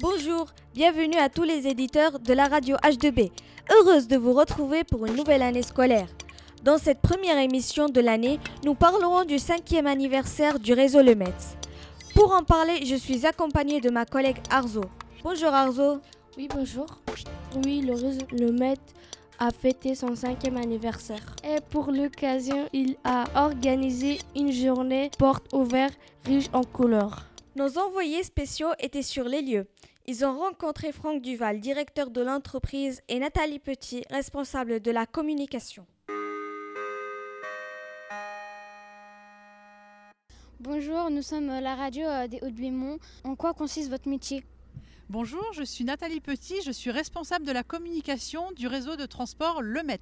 Bonjour, bienvenue à tous les éditeurs de la radio H2B. Heureuse de vous retrouver pour une nouvelle année scolaire. Dans cette première émission de l'année, nous parlerons du cinquième anniversaire du réseau Le Metz. Pour en parler, je suis accompagnée de ma collègue Arzo. Bonjour Arzo. Oui, bonjour. Oui, le réseau Le Metz a fêté son cinquième anniversaire. Et pour l'occasion, il a organisé une journée porte ouverte riche en couleurs. Nos envoyés spéciaux étaient sur les lieux. Ils ont rencontré Franck Duval, directeur de l'entreprise, et Nathalie Petit, responsable de la communication. Bonjour, nous sommes la radio euh, des Hauts-de-Bémont. En quoi consiste votre métier? Bonjour, je suis Nathalie Petit, je suis responsable de la communication du réseau de transport Le Met.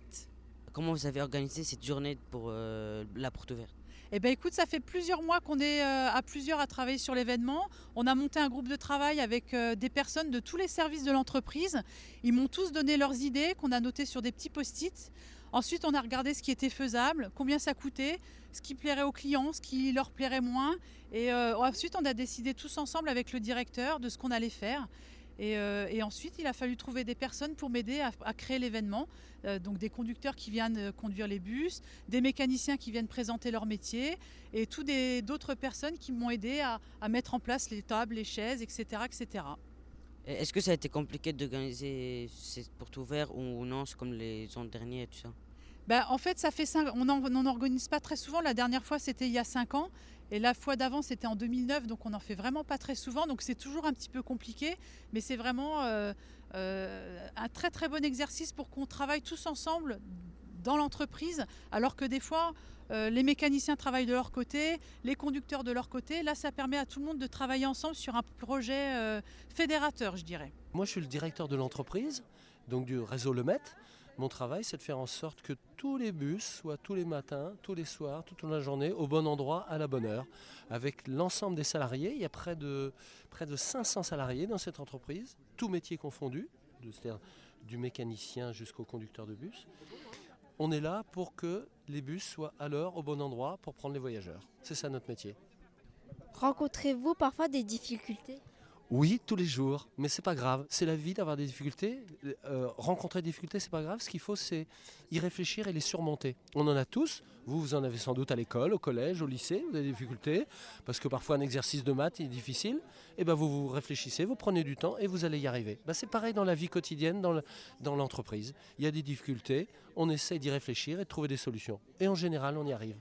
Comment vous avez organisé cette journée pour euh, la porte ouverte? Eh bien écoute, ça fait plusieurs mois qu'on est euh, à plusieurs à travailler sur l'événement. On a monté un groupe de travail avec euh, des personnes de tous les services de l'entreprise. Ils m'ont tous donné leurs idées qu'on a notées sur des petits post-it. Ensuite, on a regardé ce qui était faisable, combien ça coûtait, ce qui plairait aux clients, ce qui leur plairait moins. Et euh, ensuite, on a décidé tous ensemble avec le directeur de ce qu'on allait faire. Et, euh, ensuite, il a fallu trouver des personnes pour m'aider à, à, créer l'événement. Euh, donc des conducteurs qui viennent conduire les bus, des mécaniciens qui viennent présenter leur métier, et tout d'autres personnes qui m'ont aidé à, à, mettre en place les tables, les chaises, etc. etc. Est-ce que ça a été compliqué d'organiser ces portes ouvertes ou non, c'est comme les ans derniers et tout ça? Ben, en fait, ça fait on n'en organise pas très souvent. La dernière fois, c'était il y a 5 ans. Et la fois d'avant, c'était en 2009. Donc, on n'en fait vraiment pas très souvent. Donc, c'est toujours un petit peu compliqué. Mais c'est vraiment euh, euh, un très, très bon exercice pour qu'on travaille tous ensemble dans l'entreprise. Alors que des fois, euh, les mécaniciens travaillent de leur côté, les conducteurs de leur côté. Là, ça permet à tout le monde de travailler ensemble sur un projet euh, fédérateur, je dirais. Moi, je suis le directeur de l'entreprise, donc du réseau Le Met. Mon travail, c'est de faire en sorte que tous les bus soient tous les matins, tous les soirs, toute la journée, au bon endroit, à la bonne heure, avec l'ensemble des salariés. Il y a près de, près de 500 salariés dans cette entreprise, tous métiers confondus, c'est-à-dire du mécanicien jusqu'au conducteur de bus. On est là pour que les bus soient à l'heure, au bon endroit, pour prendre les voyageurs. C'est ça notre métier. Rencontrez-vous parfois des difficultés? Oui, tous les jours, mais c'est pas grave. C'est la vie d'avoir des difficultés. Euh, rencontrer des difficultés, c'est pas grave. Ce qu'il faut, c'est y réfléchir et les surmonter. On en a tous. Vous, vous en avez sans doute à l'école, au collège, au lycée. Des difficultés parce que parfois un exercice de maths est difficile. Et ben vous vous réfléchissez, vous prenez du temps et vous allez y arriver. Ben, c'est pareil dans la vie quotidienne, dans l'entreprise. Il y a des difficultés. On essaie d'y réfléchir et de trouver des solutions. Et en général, on y arrive.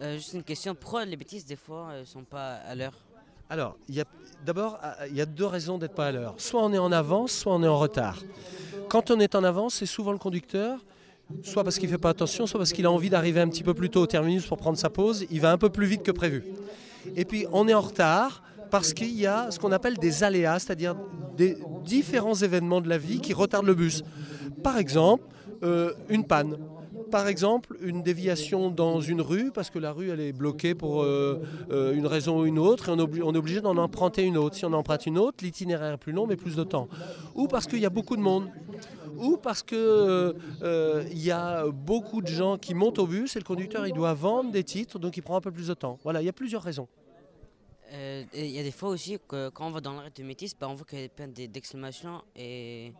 Euh, juste une question. Les bêtises des fois ne sont pas à l'heure? Alors, d'abord, il y a deux raisons d'être pas à l'heure. Soit on est en avance, soit on est en retard. Quand on est en avance, c'est souvent le conducteur, soit parce qu'il ne fait pas attention, soit parce qu'il a envie d'arriver un petit peu plus tôt au terminus pour prendre sa pause. Il va un peu plus vite que prévu. Et puis, on est en retard parce qu'il y a ce qu'on appelle des aléas, c'est-à-dire des différents événements de la vie qui retardent le bus. Par exemple, euh, une panne par exemple une déviation dans une rue parce que la rue elle est bloquée pour euh, euh, une raison ou une autre et on, est obligé d'en emprunter une autre. Si on emprunte une autre, l'itinéraire est plus long mais plus de temps. Ou parce qu'il y a beaucoup de monde. Ou parce qu'il euh, y a beaucoup de gens qui montent au bus et le conducteur il doit vendre des titres donc il prend un peu plus de temps. Voilà, il y a plusieurs raisons. Il y a des fois aussi que quand on va dans l'arrêt de métis, bah, on voit qu'il y a plein d'exclamations et,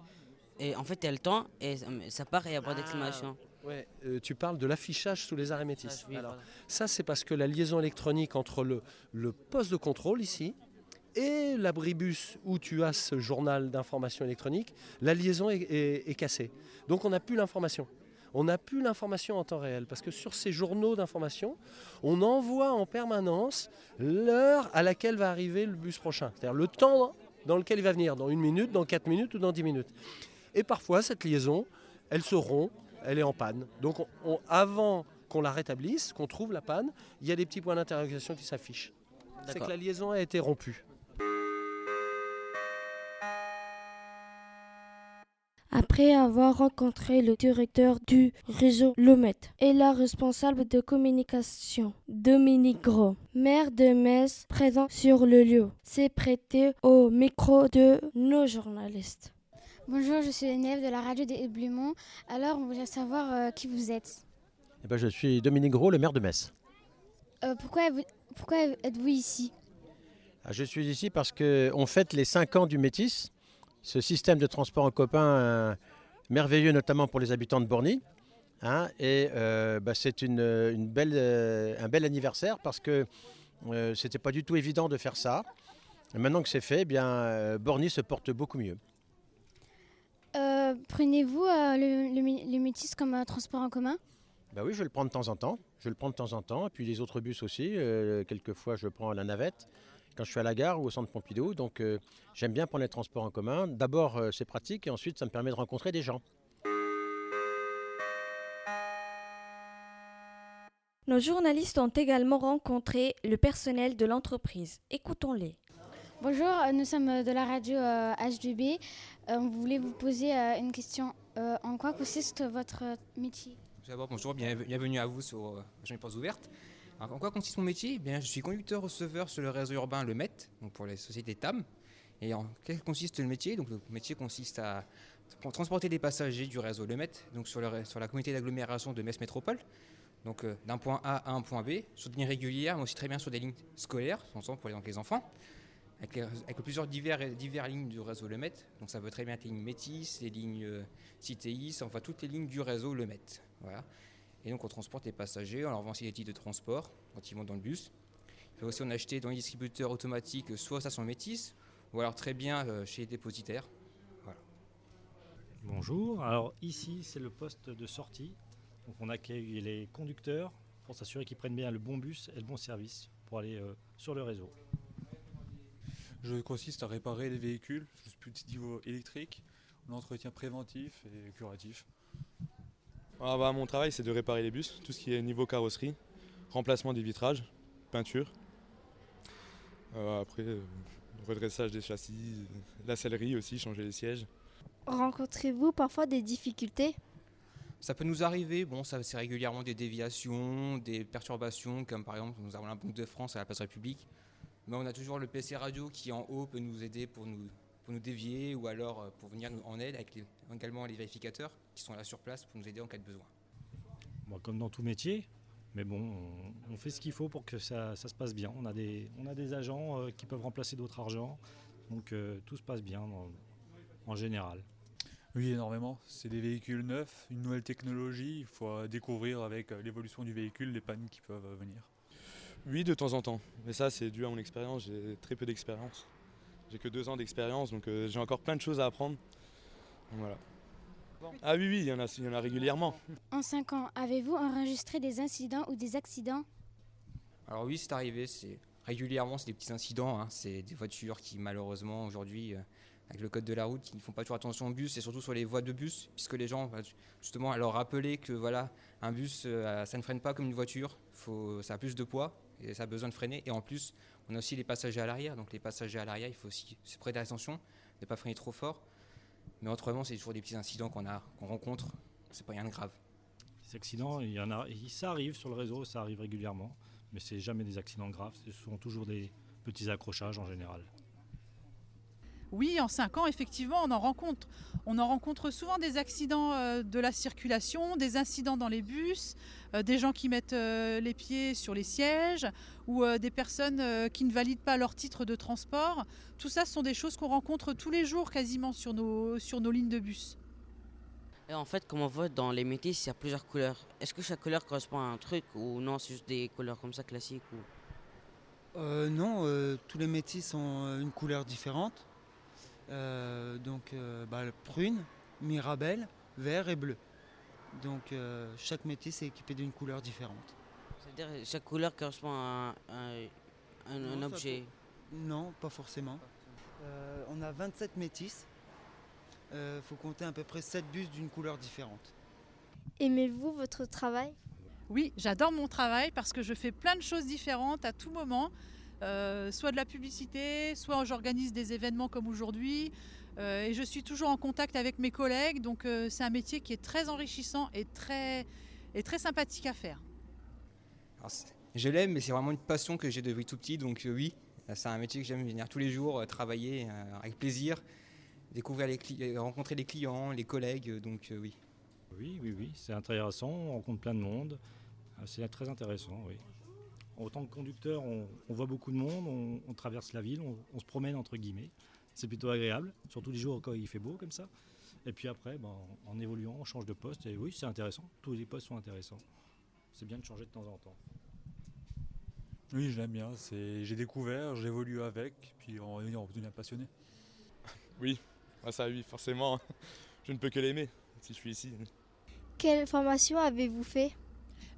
et en fait il y a le temps et ça part et il y a pas d'exclamation. Ouais, euh, tu parles de l'affichage sous les arrêts métis. Oui, Alors, voilà. Ça, c'est parce que la liaison électronique entre le, le poste de contrôle ici et l'abribus où tu as ce journal d'information électronique, la liaison est, est, est cassée. Donc on n'a plus l'information. On n'a plus l'information en temps réel parce que sur ces journaux d'information, on envoie en permanence l'heure à laquelle va arriver le bus prochain. C'est-à-dire le temps dans lequel il va venir, dans une minute, dans quatre minutes ou dans dix minutes. Et parfois, cette liaison, elle se rompt elle est en panne. Donc on, on, avant qu'on la rétablisse, qu'on trouve la panne, il y a des petits points d'interrogation qui s'affichent. C'est que la liaison a été rompue. Après avoir rencontré le directeur du réseau Lomet et la responsable de communication, Dominique Gros, maire de Metz, présent sur le lieu, s'est prêté au micro de nos journalistes. Bonjour, je suis élève de la radio des Blémont. Alors, on voudrait savoir euh, qui vous êtes. Eh ben, je suis Dominique Gros, le maire de Metz. Euh, pourquoi êtes-vous pourquoi êtes-vous ici? Ah, Je suis ici parce qu'on fête les 5 ans du Métis, ce système de transport en commun euh, merveilleux, notamment pour les habitants de Borny. hein, et euh, bah, c'est une, une belle, un bel anniversaire parce que c'était pas du tout évident de faire ça. Et maintenant que c'est fait, eh bien, Borny se porte beaucoup mieux. Euh, Prenez-vous euh, le, le mi- le métis comme un transport en commun? Bah oui, je le prends de temps en temps. Je le prends de temps en temps. Et puis les autres bus aussi. Euh, quelquefois, je prends la navette quand je suis à la gare ou au centre Pompidou. Donc euh, j'aime bien prendre les transports en commun. D'abord, euh, c'est pratique et ensuite, ça me permet de rencontrer des gens. Nos journalistes ont également rencontré le personnel de l'entreprise. Écoutons-les. Bonjour, euh, nous sommes euh, de la radio euh, H2B. Euh, on voulait vous poser euh, une question. En quoi consiste votre métier? D'abord, bonjour, bien- bienvenue à vous sur Région Portes Ouvertes. Alors, en quoi consiste mon métier? Eh bien, Je suis conducteur-receveur sur le réseau urbain Le Met, donc pour les sociétés TAM. Et en quel consiste le métier? Donc, Le métier consiste à tra- transporter des passagers du réseau Le Met, donc sur, la communauté d'agglomération de Metz Métropole, donc d'un point A à un point B, sur des lignes régulières, mais aussi très bien sur des lignes scolaires, pour les, donc les enfants, avec, plusieurs divers, divers lignes du réseau Le Met. Donc ça peut très bien être les lignes Métis, les lignes euh, Citéis, enfin toutes les lignes du réseau Le Met. Voilà. Et donc on transporte les passagers, on leur vend aussi des titres de transport quand ils montent dans le bus. Il peut aussi en acheter dans les distributeurs automatiques, soit ça sont métis, ou alors très bien euh, chez les dépositaires. Bonjour, alors ici c'est le poste de sortie. Donc on accueille les conducteurs pour s'assurer qu'ils prennent bien le bon bus et le bon service pour aller euh, sur le réseau. Je consiste à réparer les véhicules, plus petit niveau électrique, l'entretien préventif et curatif. Ah bah, mon travail, c'est de réparer les bus, tout ce qui est niveau carrosserie, remplacement des vitrages, peinture. Euh, après, euh, redressage des châssis, la sellerie aussi, changer les sièges. Rencontrez-vous parfois des difficultés? Ça peut nous arriver, bon, ça c'est régulièrement des déviations, des perturbations, comme par exemple nous avons la Banque de France à la place République. Mais on a toujours le PC radio qui en haut peut nous aider pour nous, pour nous dévier ou alors euh, pour venir nous en aide, avec les- également les vérificateurs qui sont là sur place pour nous aider en cas de besoin. Bon, comme dans tout métier, mais bon, on, on fait ce qu'il faut pour que ça, ça se passe bien. On a des, on a des agents euh, qui peuvent remplacer d'autres argents, donc euh, tout se passe bien dans- en général. Oui, énormément. C'est des véhicules neufs, une nouvelle technologie. Il faut découvrir avec l'évolution du véhicule les pannes qui peuvent venir. Oui, de temps en temps. Mais ça, c'est dû à mon expérience. J'ai très peu d'expérience. J'ai que deux ans d'expérience, donc euh, j'ai encore plein de choses à apprendre. Donc, voilà. Ah oui, oui, il y en a, il y en a régulièrement. En 5 ans, avez-vous enregistré des incidents ou des accidents? Alors oui, c'est arrivé, c'est régulièrement, c'est des petits incidents, hein. c'est des voitures qui malheureusement aujourd'hui, euh, avec le code de la route, qui ne font pas toujours attention au bus et surtout sur les voies de bus, puisque les gens, bah, justement, à leur rappeler que voilà, un bus, euh, ça ne freine pas comme une voiture, faut, ça a plus de poids ça a besoin de freiner. Et en plus, on a aussi les passagers à l'arrière, donc les passagers à l'arrière, il faut aussi se prêter attention, ne pas freiner trop fort. Mais autrement, c'est toujours des petits incidents qu'on a, qu'on rencontre, c'est pas rien de grave. Les accidents, il y en a, ça arrive sur le réseau, ça arrive régulièrement, mais c'est jamais des accidents graves, ce sont toujours des petits accrochages en général. Oui, en 5 ans, effectivement, on en rencontre. On en rencontre souvent des accidents euh, de la circulation, des incidents dans les bus, euh, des gens qui mettent euh, les pieds sur les sièges ou euh, des personnes euh, qui ne valident pas leur titre de transport. Tout ça ce sont des choses qu'on rencontre tous les jours quasiment sur nos, sur nos lignes de bus. Et en fait, comme on voit dans les métis, il y a plusieurs couleurs. Est-ce que chaque couleur correspond à un truc ou non, c'est juste des couleurs comme ça classiques ou... Euh, non, euh, tous les métis ont une couleur différente. Euh, donc euh, bah, prune, mirabelle, vert et bleu. Donc euh, chaque métis est équipé d'une couleur différente. C'est-à-dire chaque couleur correspond à un, Non, objet. Non, pas forcément. Euh, on a 27 métis. Il faut compter à peu près 7 bus d'une couleur différente. Aimez-vous votre travail? Oui, j'adore mon travail parce que je fais plein de choses différentes à tout moment. Euh, soit de la publicité, soit j'organise des événements comme aujourd'hui. Euh, et je suis toujours en contact avec mes collègues. Donc euh, c'est un métier qui est très enrichissant et très, et très sympathique à faire. Alors, je l'aime, mais c'est vraiment une passion que j'ai depuis tout petit, donc euh, oui, c'est un métier que j'aime venir tous les jours, euh, travailler euh, avec plaisir. découvrir les clients, rencontrer les clients, les collègues, donc oui. Oui, oui, oui, c'est intéressant, on rencontre plein de monde, c'est très intéressant, oui. En tant que conducteur, on, voit beaucoup de monde, on, traverse la ville, on, se promène entre guillemets. C'est plutôt agréable, surtout les jours quand il fait beau comme ça. Et puis après, ben, en évoluant, on change de poste. Et oui, c'est intéressant. Tous les postes sont intéressants. C'est bien de changer de temps en temps. Oui, je l'aime bien. J'ai découvert, j'évolue avec, puis on, on devient passionné. Oui, ah, ça oui, forcément. Je ne peux que l'aimer si je suis ici. Quelle formation avez-vous fait?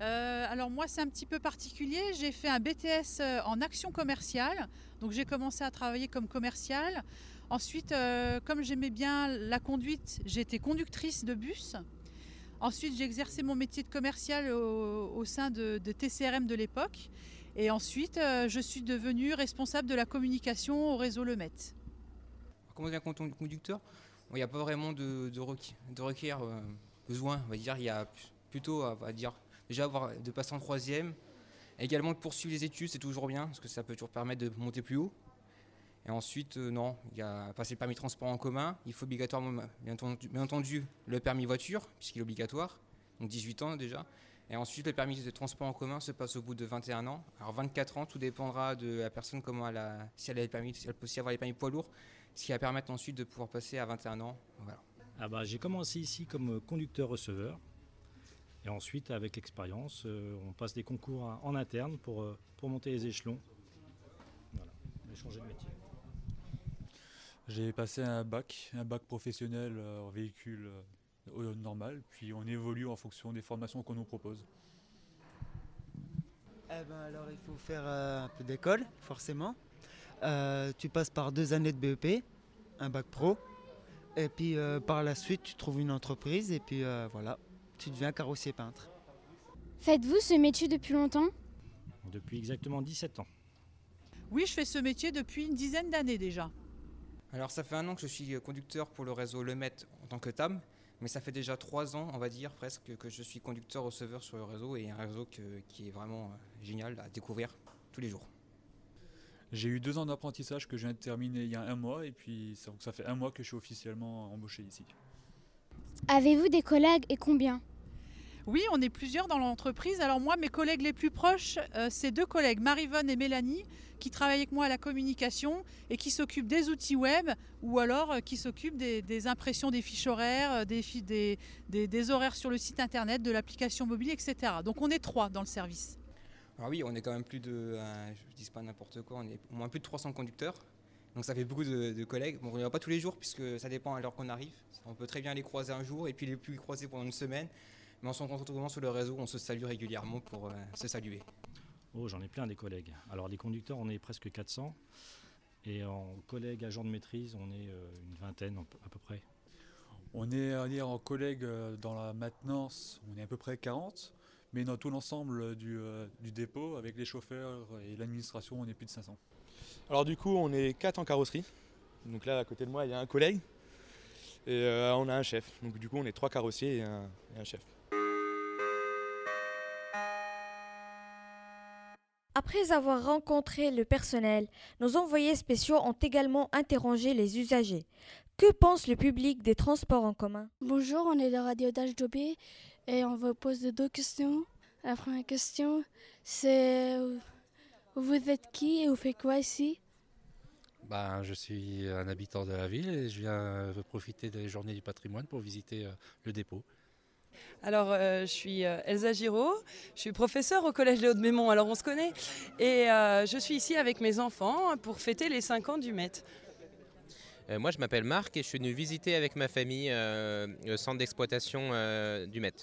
Euh, alors moi c'est un petit peu particulier, j'ai fait un BTS euh, en action commerciale, donc j'ai commencé à travailler comme commercial. Ensuite, euh, comme j'aimais bien la conduite, j'ai été conductrice de bus. Ensuite, j'ai exercé mon métier de commercial au, sein de, TCRM de l'époque. Et ensuite, je suis devenue responsable de la communication au réseau Le Met. Comment devient conducteur? Il n'y a pas vraiment de, de, besoin, on va dire. Il y a plutôt, on dire, déjà avoir, de passer en troisième. Également de poursuivre les études, c'est toujours bien, parce que ça peut toujours permettre de monter plus haut. Et ensuite, euh, non, il y a passer le permis de transport en commun. Il faut obligatoirement, bien entendu, le permis voiture, puisqu'il est obligatoire, donc 18 ans déjà. Et ensuite, le permis de transport en commun se passe au bout de 21 ans. Alors 24 ans, tout dépendra de la personne, comment elle a, si elle a le permis, si elle peut aussi avoir les permis poids lourds, ce qui va permettre ensuite de pouvoir passer à 21 ans. Voilà. Ah bah, j'ai commencé ici comme conducteur-receveur. Et ensuite, avec l'expérience, euh, on passe des concours en interne pour, euh, pour monter les échelons. Voilà, changer de métier. J'ai passé un bac, un bac professionnel euh, en véhicule normal, puis on évolue en fonction des formations qu'on nous propose. Eh ben alors il faut faire un peu d'école, forcément. tu passes par deux années de BEP, un bac pro, et puis par la suite tu trouves une entreprise, et puis voilà, tu deviens carrossier peintre. Faites-vous ce métier depuis longtemps? Depuis exactement 17 ans. Oui, je fais ce métier depuis une dizaine d'années déjà. Alors ça fait un an que je suis conducteur pour le réseau Le Met en tant que TAM, mais ça fait déjà trois ans, on va dire presque, que je suis conducteur-receveur sur le réseau et un réseau qui est vraiment euh, génial à découvrir tous les jours. J'ai eu deux ans d'apprentissage que je viens de terminer il y a un mois et puis ça, ça fait un mois que je suis officiellement embauché ici. Avez-vous des collègues et combien? Oui, on est plusieurs dans l'entreprise. Alors moi, mes collègues les plus proches, euh, c'est deux collègues, Marivonne et Mélanie, qui travaillent avec moi à la communication et qui s'occupent des outils web ou alors euh, qui s'occupent des, impressions des fiches horaires, euh, des, des, horaires sur le site internet, de l'application mobile, etc. Donc on est trois dans le service. Ah oui, on est quand même plus de, je ne dis pas n'importe quoi, on est au moins plus de 300 conducteurs. Donc ça fait beaucoup de, collègues. Bon, on ne va pas tous les jours puisque ça dépend à l'heure qu'on arrive. On peut très bien les croiser un jour et puis les plus croiser pendant une semaine. Mais on se rencontre souvent sur le réseau, on se salue régulièrement pour euh, se saluer. Oh, j'en ai plein des collègues. Alors des conducteurs, on est presque 400. Et en collègues agents de maîtrise, on est euh, une vingtaine à peu près. On est, en collègues euh, dans la maintenance, on est à peu près 40. Mais dans tout l'ensemble du, du, dépôt, avec les chauffeurs et l'administration, on est plus de 500. Alors du coup, on est 4 en carrosserie. Donc là, à côté de moi, il y a un collègue. Et on a un chef. Donc du coup, on est trois carrossiers et un chef. Après avoir rencontré le personnel, nos envoyés spéciaux ont également interrogé les usagers. Que pense le public des transports en commun? Bonjour, on est de Radio d'HDB et on vous pose deux questions. La première question, c'est vous êtes qui et vous faites quoi ici? Ben, Je suis un habitant de la ville et je viens profiter des journées du patrimoine pour visiter euh, le dépôt. Alors, euh, je suis euh, Elsa Giraud, je suis professeure au Collège Léo de Mémont, alors on se connaît. Et euh, je suis ici avec mes enfants pour fêter les 5 ans du MET. moi, je m'appelle Marc et je suis venu visiter avec ma famille le centre d'exploitation du MET.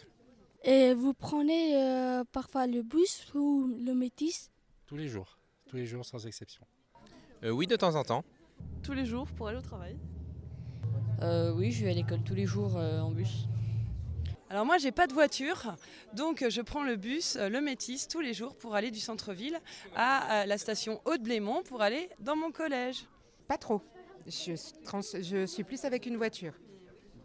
Et vous prenez parfois le bus ou le métis? Tous les jours, tous les jours sans exception. oui, de temps en temps. Tous les jours pour aller au travail Oui, je vais à l'école tous les jours en bus. Alors moi j'ai pas de voiture, donc je prends le bus, euh, le métis tous les jours pour aller du centre-ville à la station Haute-Blémont pour aller dans mon collège. Pas trop. Je, je suis plus avec une voiture.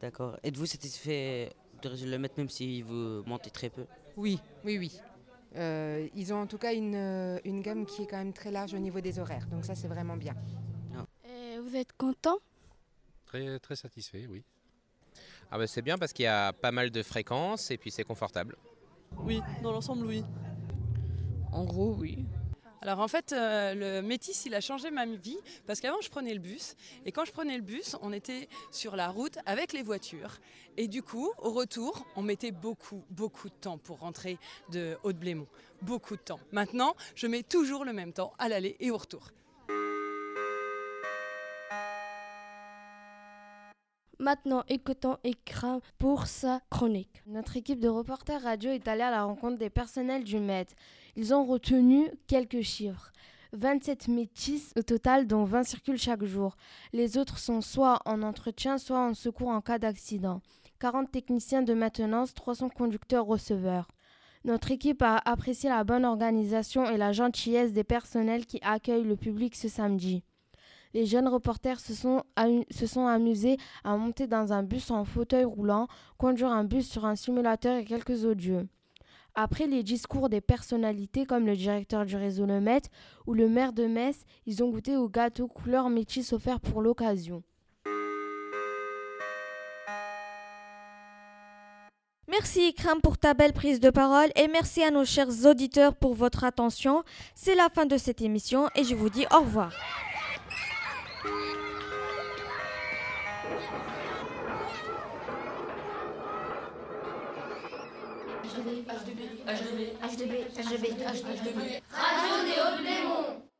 D'accord. Êtes-vous satisfait de le mettre même si vous montez très peu? Oui, oui, oui. Euh, ils ont en tout cas une, euh, une, gamme qui est quand même très large au niveau des horaires, donc ça c'est vraiment bien. Et vous êtes content? Très, très satisfait, oui. Ah bah, c'est bien parce qu'il y a pas mal de fréquences et puis c'est confortable. Oui, dans l'ensemble, oui. En gros, oui. Alors en fait, euh, le métis, il a changé ma vie parce qu'avant, je prenais le bus. Et quand je prenais le bus, on était sur la route avec les voitures. Et du coup, au retour, on mettait beaucoup, beaucoup de temps pour rentrer de Haute-Blémont. Beaucoup de temps. Maintenant, je mets toujours le même temps à l'aller et au retour. Maintenant, écoutons Écran pour sa chronique. Notre équipe de reporters radio est allée à la rencontre des personnels du Met. Ils ont retenu quelques chiffres. 27 métis au total, dont 20 circulent chaque jour. Les autres sont soit en entretien, soit en secours en cas d'accident. 40 techniciens de maintenance, 300 conducteurs-receveurs. Notre équipe a apprécié la bonne organisation et la gentillesse des personnels qui accueillent le public ce samedi. Les jeunes reporters se sont, se sont amusés à monter dans un bus en fauteuil roulant, conduire un bus sur un simulateur et quelques audios. Après les discours des personnalités comme le directeur du réseau Le Met ou le maire de Metz, ils ont goûté au gâteau couleur métis offert pour l'occasion. Merci Ikram pour ta belle prise de parole et merci à nos chers auditeurs pour votre attention. C'est la fin de cette émission et je vous dis au revoir. H2B, H2B, H2B, H2B, H2B, H2B, Radio